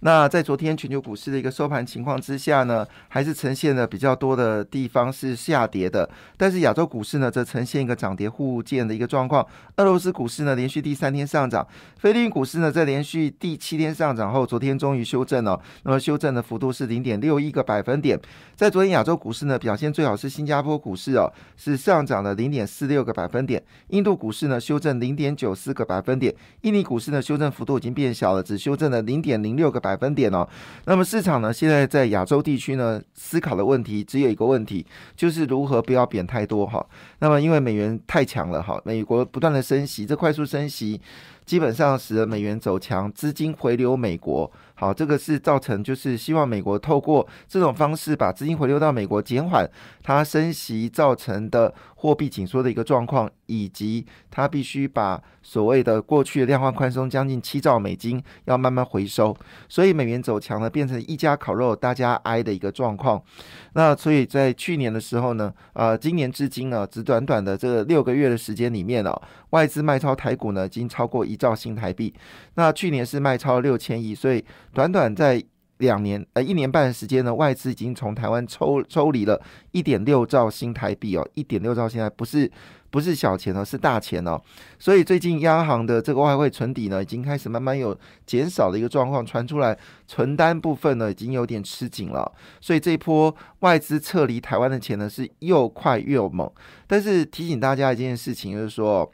那在昨天全球股市的一个收盘情况之下呢，还是呈现了比较多的地方是下跌的，但是亚洲股市呢则呈现一个涨跌互见的一个状况。俄罗斯股市呢连续第三天上涨，菲律宾股市呢在连续第七天上涨后，昨天终于修正了。那么修正的幅度是零点六一个百分点。在昨天亚洲股市呢，表现最好是新加坡股市哦，是上涨了零点四六个百分点。印度股市呢修正零点九四个百分点。印尼股市呢修正幅度已经变小了，只修正了零点零六个百分点哦。那么市场呢现在在亚洲地区呢思考的问题只有一个问题，就是如何不要贬太多哈。那么因为美元太强了哈，美国不断的升息，这快速升息。基本上使得美元走强，资金回流美国。好，这个是造成就是希望美国透过这种方式把资金回流到美国，减缓它升息造成的货币紧缩的一个状况，以及它必须把所谓的过去的量化宽松将近七兆美金要慢慢回收。所以美元走强呢，变成一家烤肉大家挨的一个状况。那所以在去年的时候呢，呃，今年至今呢，只短短的这六个月的时间里面呢，外资卖超台股呢，已经超过一兆新台币。那去年是卖超六千亿，所以短短在两年呃一年半的时间呢，外资已经从台湾抽抽离了一点六兆新台币哦，一点六兆现在不是不是小钱哦，是大钱哦。所以最近央行的这个外汇存底呢，已经开始慢慢有减少的一个状况传出来，存单部分呢已经有点吃紧了。所以这一波外资撤离台湾的钱呢是又快又猛。但是提醒大家一件事情，就是说。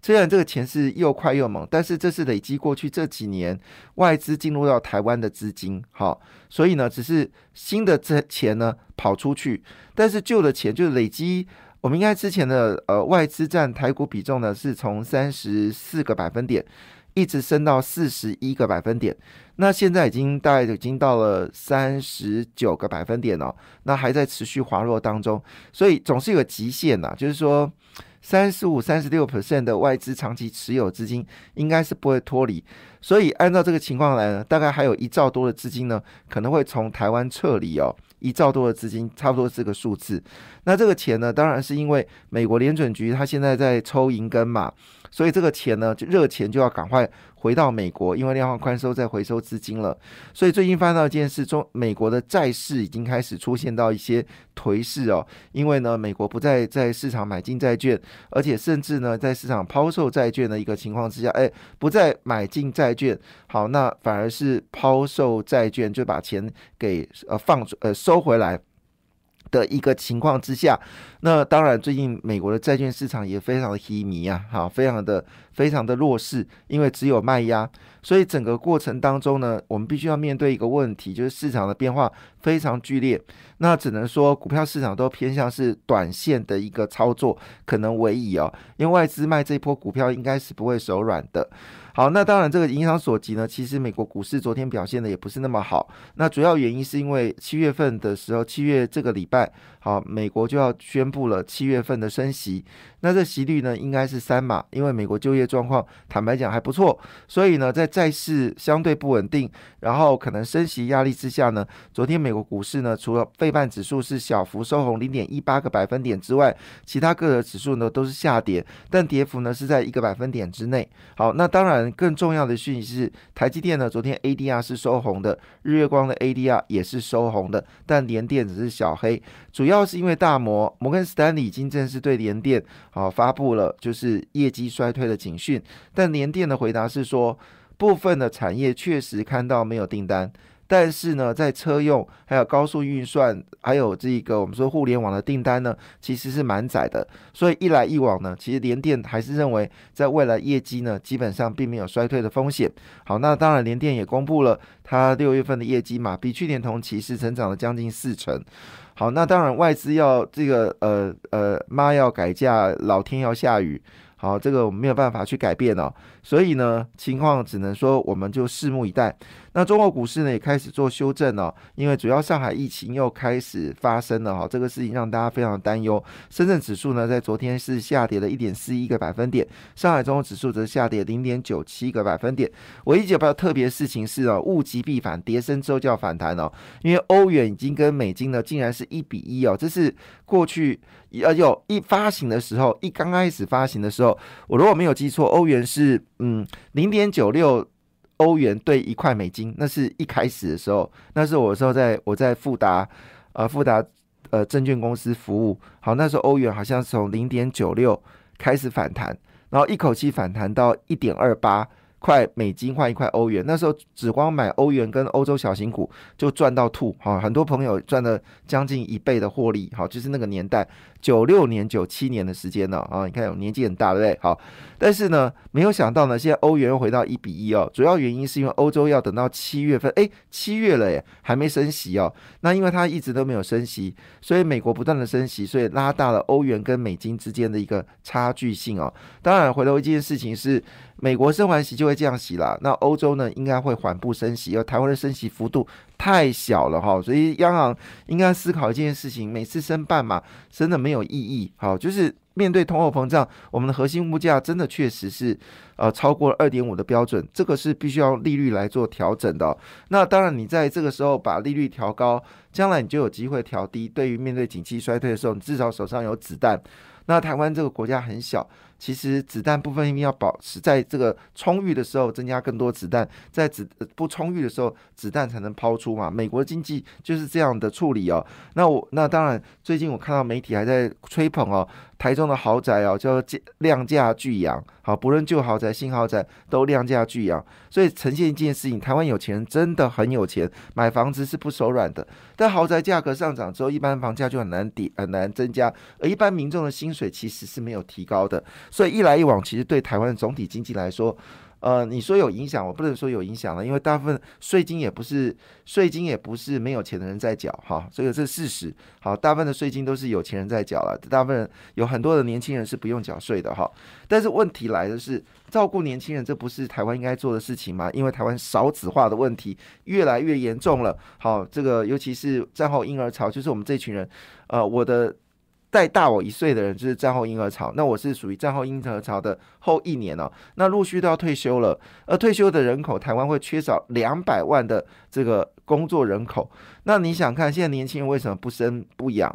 虽然这个钱是又快又猛，但是这是累积过去这几年外资进入到台湾的资金，好，所以呢，只是新的这钱呢跑出去，但是旧的钱就是累积。我们应该之前的呃外资占台股比重呢，是从三十四个百分点一直升到四十一个百分点，那现在已经大概已经到了三十九个百分点了，那还在持续滑落当中，所以总是有个极限呐，就是说。三十五、三十六 percent 的外资长期持有资金应该是不会脱离，所以按照这个情况来呢，大概还有一兆多的资金呢，可能会从台湾撤离哦。一兆多的资金，差不多这个数字。那这个钱呢，当然是因为美国联准局它现在在抽银根嘛，所以这个钱呢，就热钱就要赶快回到美国，因为量化宽松在回收资金了。所以最近发生到一件事，中美国的债市已经开始出现到一些颓势哦，因为呢，美国不再在市场买进债券，而且甚至呢，在市场抛售债券的一个情况之下，哎，不再买进债券，好，那反而是抛售债券，就把钱给呃放呃。收回来的一个情况之下，那当然最近美国的债券市场也非常的低迷啊，哈，非常的非常的弱势，因为只有卖压，所以整个过程当中呢，我们必须要面对一个问题，就是市场的变化非常剧烈，那只能说股票市场都偏向是短线的一个操作可能为宜哦，因为外资卖这一波股票应该是不会手软的。好，那当然，这个影响所及呢，其实美国股市昨天表现的也不是那么好。那主要原因是因为七月份的时候，七月这个礼拜，好，美国就要宣布了七月份的升息。那这息率呢，应该是三码，因为美国就业状况坦白讲还不错，所以呢，在债市相对不稳定，然后可能升息压力之下呢，昨天美国股市呢，除了费半指数是小幅收红零点一八个百分点之外，其他各个指数呢都是下跌，但跌幅呢是在一个百分点之内。好，那当然更重要的讯息是，台积电呢昨天 ADR 是收红的，日月光的 ADR 也是收红的，但联电只是小黑，主要是因为大摩摩根斯丹利已经正式对联电。好，发布了就是业绩衰退的警讯，但联电的回答是说，部分的产业确实看到没有订单，但是呢，在车用还有高速运算，还有这个我们说互联网的订单呢，其实是蛮窄的，所以一来一往呢，其实联电还是认为在未来业绩呢，基本上并没有衰退的风险。好，那当然联电也公布了它六月份的业绩嘛，比去年同期是成长了将近四成。好，那当然外资要这个呃呃妈要改嫁，老天要下雨。好，这个我们没有办法去改变哦。所以呢，情况只能说我们就拭目以待。那中国股市呢也开始做修正了，因为主要上海疫情又开始发生了哈，这个事情让大家非常担忧。深圳指数呢在昨天是下跌了一点四一个百分点，上海综合指数则下跌零点九七个百分点。唯一比较特别事情是啊，物极必反，跌升之后就要反弹哦，因为欧元已经跟美金呢竟然是一比一哦，这是过去呃有一发行的时候，一刚开始发行的时候，我如果没有记错，欧元是嗯零点九六。欧元兑一块美金，那是一开始的时候，那是我时候在我在富达，呃富达呃证券公司服务，好，那时候欧元好像从零点九六开始反弹，然后一口气反弹到一点二八。块美金换一块欧元，那时候只光买欧元跟欧洲小型股就赚到吐，哈，很多朋友赚了将近一倍的获利，好，就是那个年代九六年、九七年的时间呢，啊，你看年纪很大，对不对？好，但是呢，没有想到呢，现在欧元又回到一比一哦，主要原因是因为欧洲要等到七月份，哎，七月了耶，还没升息哦，那因为它一直都没有升息，所以美国不断的升息，所以拉大了欧元跟美金之间的一个差距性哦。当然，回头一件事情是。美国升完息就会降息啦，那欧洲呢应该会缓步升息，而台湾的升息幅度太小了哈，所以央行应该思考一件事情：每次升半码，真的没有意义。好，就是面对通货膨胀，我们的核心物价真的确实是呃超过了二点五的标准，这个是必须要利率来做调整的。那当然，你在这个时候把利率调高，将来你就有机会调低。对于面对景气衰退的时候，你至少手上有子弹。那台湾这个国家很小。其实子弹部分一定要保持在这个充裕的时候增加更多子弹，在子不充裕的时候子弹才能抛出嘛。美国经济就是这样的处理哦。那我那当然，最近我看到媒体还在吹捧哦，台中的豪宅哦叫量价巨扬，好，不论旧豪宅新豪宅都量价巨扬，所以呈现一件事情：台湾有钱人真的很有钱，买房子是不手软的。但豪宅价格上涨之后，一般房价就很难抵很难增加，而一般民众的薪水其实是没有提高的。所以一来一往，其实对台湾的总体经济来说，呃，你说有影响，我不能说有影响了，因为大部分税金也不是税金也不是没有钱的人在缴哈，这个是事实。好，大部分的税金都是有钱人在缴了，大部分有很多的年轻人是不用缴税的哈。但是问题来的是，照顾年轻人，这不是台湾应该做的事情吗？因为台湾少子化的问题越来越严重了。好，这个尤其是战后婴儿潮，就是我们这群人，呃，我的。再大我一岁的人就是战后婴儿潮，那我是属于战后婴儿潮的后一年哦。那陆续都要退休了，而退休的人口，台湾会缺少两百万的这个工作人口。那你想看，现在年轻人为什么不生不养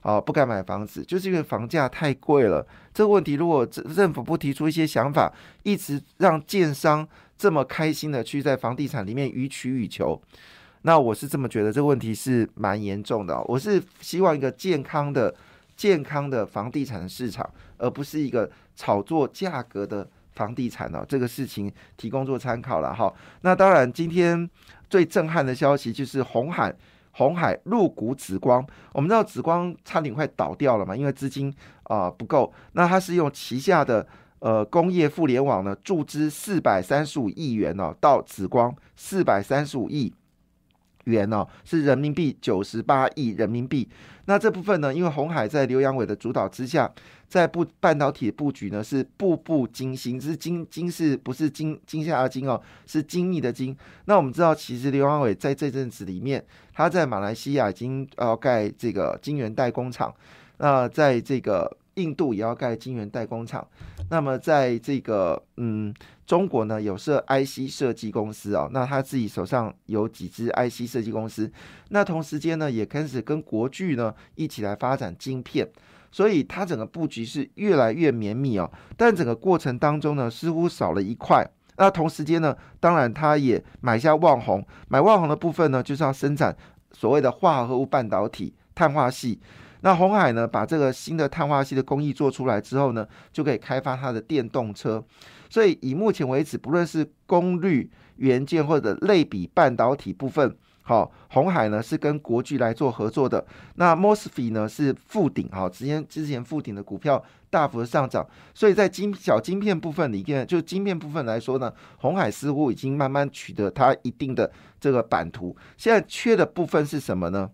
啊？不敢买房子，就是因为房价太贵了。这个问题，如果政政府不提出一些想法，一直让建商这么开心的去在房地产里面予取予求，那我是这么觉得，这个问题是蛮严重的。我是希望一个健康的。健康的房地产市场，而不是一个炒作价格的房地产呢？这个事情提供做参考了哈。那当然，今天最震撼的消息就是红海红海入股紫光。我们知道紫光差点快倒掉了嘛，因为资金啊不够。那它是用旗下的呃工业互联网呢注资四百三十五亿元哦，到紫光四百三十五亿。元哦，是人民币九十八亿人民币。那这部分呢，因为红海在刘阳伟的主导之下，在布半导体布局呢是步步惊心，是惊惊是不是惊惊吓的惊哦，是精密的精。那我们知道，其实刘阳伟在这阵子里面，他在马来西亚已经要盖这个晶圆代工厂，那在这个印度也要盖晶圆代工厂。那么在这个嗯。中国呢有设 IC 设计公司哦，那他自己手上有几支 IC 设计公司，那同时间呢也开始跟国巨呢一起来发展晶片，所以它整个布局是越来越绵密哦。但整个过程当中呢，似乎少了一块。那同时间呢，当然他也买下旺宏，买旺宏的部分呢就是要生产所谓的化合物半导体碳化系。那红海呢把这个新的碳化系的工艺做出来之后呢，就可以开发它的电动车。所以以目前为止，不论是功率元件或者类比半导体部分，好，红海呢是跟国巨来做合作的。那 Mosfet 呢是附顶，好，之前之前附顶的股票大幅的上涨，所以在晶小晶片部分里面，就晶片部分来说呢，红海似乎已经慢慢取得它一定的这个版图。现在缺的部分是什么呢？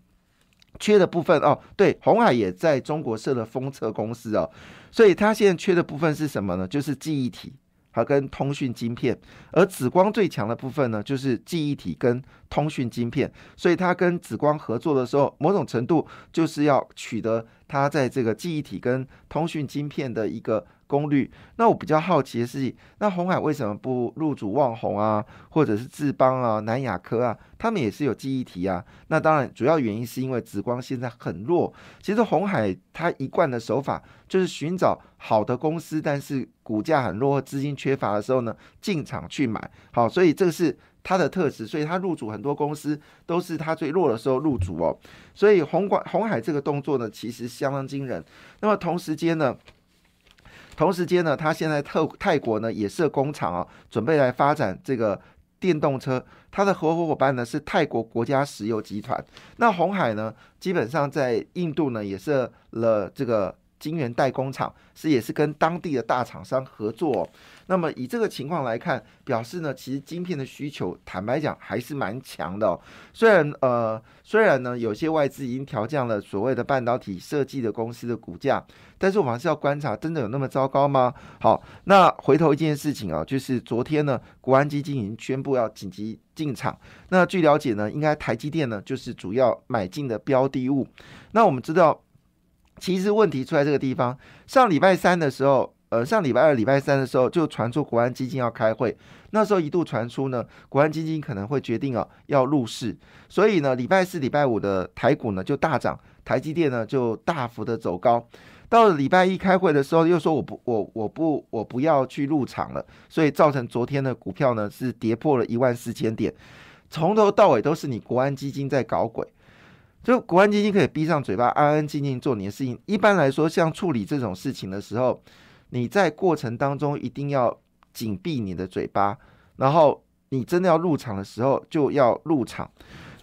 缺的部分哦，对，红海也在中国设了封测公司哦，所以它现在缺的部分是什么呢？就是记忆体。和跟通讯晶片，而紫光最强的部分呢，就是记忆体跟通讯晶片，所以它跟紫光合作的时候，某种程度就是要取得它在这个记忆体跟通讯晶片的一个。功率，那我比较好奇的是，那红海为什么不入主旺宏啊，或者是智邦啊、南亚科啊？他们也是有记忆体啊。那当然，主要原因是因为紫光现在很弱。其实红海它一贯的手法就是寻找好的公司，但是股价很弱、资金缺乏的时候呢，进场去买。好，所以这个是它的特质。所以它入主很多公司都是它最弱的时候入主哦。所以红管红海这个动作呢，其实相当惊人。那么同时间呢？同时间呢，他现在特泰国呢也设工厂啊，准备来发展这个电动车。他的合伙伙伴呢是泰国国家石油集团。那红海呢，基本上在印度呢也设了这个。晶圆代工厂是也是跟当地的大厂商合作，那么以这个情况来看，表示呢，其实晶片的需求，坦白讲还是蛮强的。虽然呃，虽然呢，有些外资已经调降了所谓的半导体设计的公司的股价，但是我们还是要观察，真的有那么糟糕吗？好，那回头一件事情啊，就是昨天呢，国安基金已经宣布要紧急进场。那据了解呢，应该台积电呢就是主要买进的标的物。那我们知道。其实问题出在这个地方。上礼拜三的时候，呃，上礼拜二、礼拜三的时候就传出国安基金要开会，那时候一度传出呢，国安基金可能会决定啊要入市，所以呢，礼拜四、礼拜五的台股呢就大涨，台积电呢就大幅的走高。到了礼拜一开会的时候，又说我不，我我不，我不要去入场了，所以造成昨天的股票呢是跌破了一万四千点，从头到尾都是你国安基金在搞鬼。就国安基金可以闭上嘴巴，安安静静做你的事情。一般来说，像处理这种事情的时候，你在过程当中一定要紧闭你的嘴巴，然后你真的要入场的时候就要入场。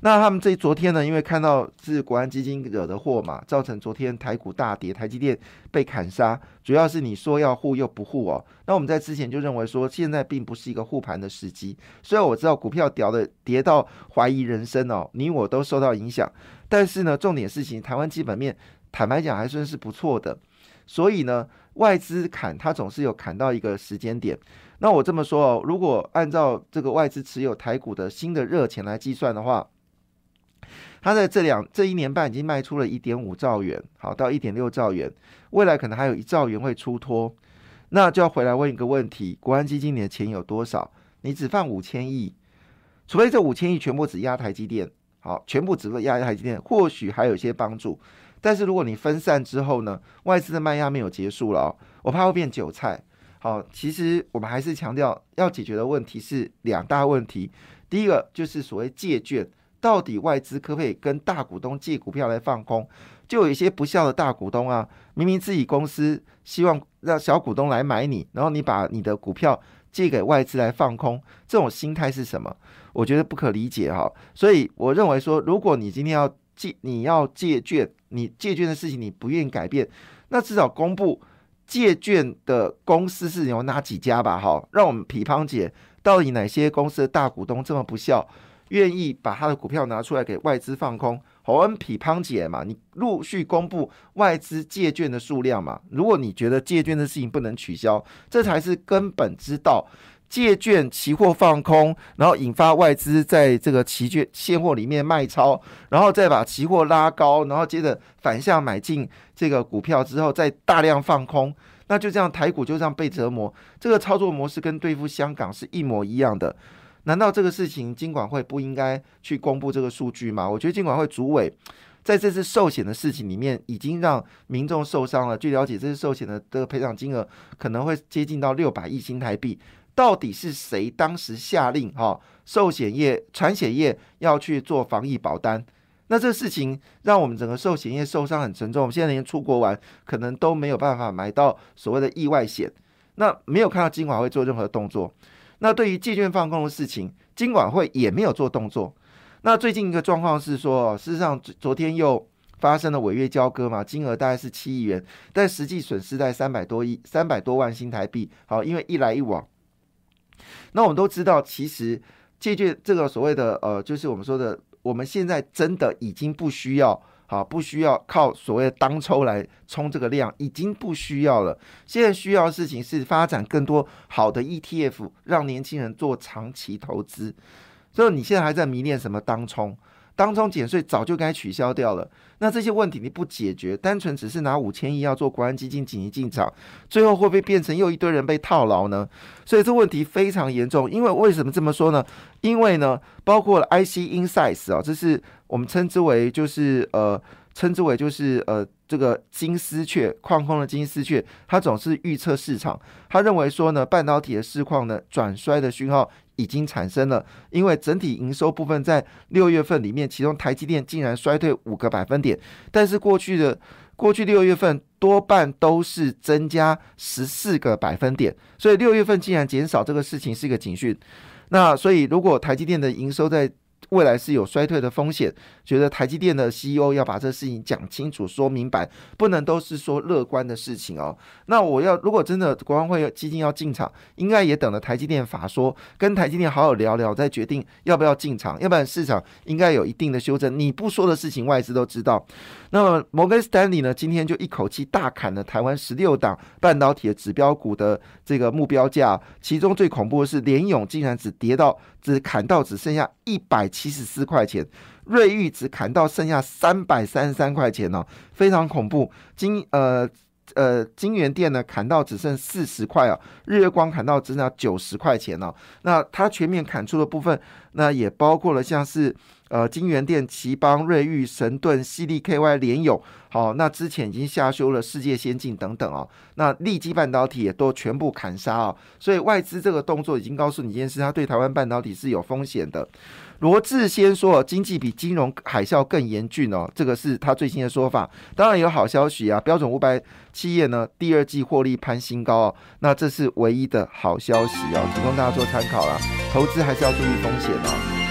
那他们这昨天呢，因为看到是国安基金惹的祸嘛，造成昨天台股大跌，台积电被砍杀。主要是你说要护又不护哦。那我们在之前就认为说，现在并不是一个护盘的时机。虽然我知道股票掉的跌到怀疑人生哦，你我都受到影响。但是呢，重点事情，台湾基本面坦白讲还算是不错的。所以呢，外资砍它总是有砍到一个时间点。那我这么说哦，如果按照这个外资持有台股的新的热钱来计算的话，它在这两这一年半已经卖出了一点五兆元，好到一点六兆元，未来可能还有一兆元会出脱，那就要回来问一个问题：国安基金你的钱有多少？你只放五千亿，除非这五千亿全部只压台积电，好，全部只压台积电，或许还有一些帮助。但是如果你分散之后呢，外资的卖压没有结束了哦，我怕会变韭菜。好，其实我们还是强调要解决的问题是两大问题，第一个就是所谓借券。到底外资可不可以跟大股东借股票来放空？就有一些不孝的大股东啊，明明自己公司希望让小股东来买你，然后你把你的股票借给外资来放空，这种心态是什么？我觉得不可理解哈。所以我认为说，如果你今天要借，你要借券，你借券的事情你不愿意改变，那至少公布借券的公司是有哪几家吧？哈，让我们批判解到底哪些公司的大股东这么不孝。愿意把他的股票拿出来给外资放空，侯恩匹潘姐嘛，你陆续公布外资借券的数量嘛。如果你觉得借券的事情不能取消，这才是根本之道。借券期货放空，然后引发外资在这个期券现货里面卖超，然后再把期货拉高，然后接着反向买进这个股票之后再大量放空，那就这样台股就这样被折磨。这个操作模式跟对付香港是一模一样的。难道这个事情金管会不应该去公布这个数据吗？我觉得金管会主委 在这次寿险的事情里面，已经让民众受伤了。据了解，这次寿险的这个赔偿金额可能会接近到六百亿新台币。到底是谁当时下令哈寿险业、传险业要去做防疫保单？那这个事情让我们整个寿险业受伤很沉重。我们现在连出国玩可能都没有办法买到所谓的意外险。那没有看到金管会做任何动作。那对于借券放空的事情，金管会也没有做动作。那最近一个状况是说，事实上昨天又发生了违约交割嘛，金额大概是七亿元，但实际损失在三百多亿、三百多万新台币。好，因为一来一往，那我们都知道，其实借券这个所谓的呃，就是我们说的，我们现在真的已经不需要好，不需要靠所谓的当抽来冲这个量，已经不需要了。现在需要的事情是发展更多好的 ETF，让年轻人做长期投资。所以你现在还在迷恋什么当冲？当中减税早就该取消掉了。那这些问题你不解决，单纯只是拿五千亿要做国安基金紧急进场，最后会不会变成又一堆人被套牢呢？所以这问题非常严重。因为为什么这么说呢？因为呢，包括了 IC Insights 啊，这是我们称之为就是呃，称之为就是呃，这个金丝雀矿空的金丝雀，它总是预测市场，他认为说呢，半导体的市况呢转衰的讯号。已经产生了，因为整体营收部分在六月份里面，其中台积电竟然衰退五个百分点，但是过去的过去六月份多半都是增加十四个百分点，所以六月份竟然减少，这个事情是一个警讯。那所以如果台积电的营收在未来是有衰退的风险，觉得台积电的 CEO 要把这事情讲清楚、说明白，不能都是说乐观的事情哦。那我要如果真的国安会基金要进场，应该也等了台积电法说，跟台积电好好聊聊，再决定要不要进场，要不然市场应该有一定的修正。你不说的事情，外资都知道。那么摩根斯丹利呢，今天就一口气大砍了台湾十六档半导体的指标股的这个目标价，其中最恐怖的是联勇竟然只跌到。只砍到只剩下一百七十四块钱，瑞玉只砍到剩下三百三十三块钱哦，非常恐怖。金呃呃金源店呢砍到只剩四十块哦，日月光砍到只剩下九十块钱哦。那它全面砍出的部分，那也包括了像是呃金源店、奇邦、瑞昱、神盾、西利 KY、联友。好，那之前已经下修了世界先进等等哦，那利基半导体也都全部砍杀哦，所以外资这个动作已经告诉你一件事，它对台湾半导体是有风险的。罗志先说，经济比金融海啸更严峻哦，这个是他最新的说法。当然有好消息啊，标准五百企业呢第二季获利攀新高哦，那这是唯一的好消息哦，提供大家做参考啦。投资还是要注意风险哦。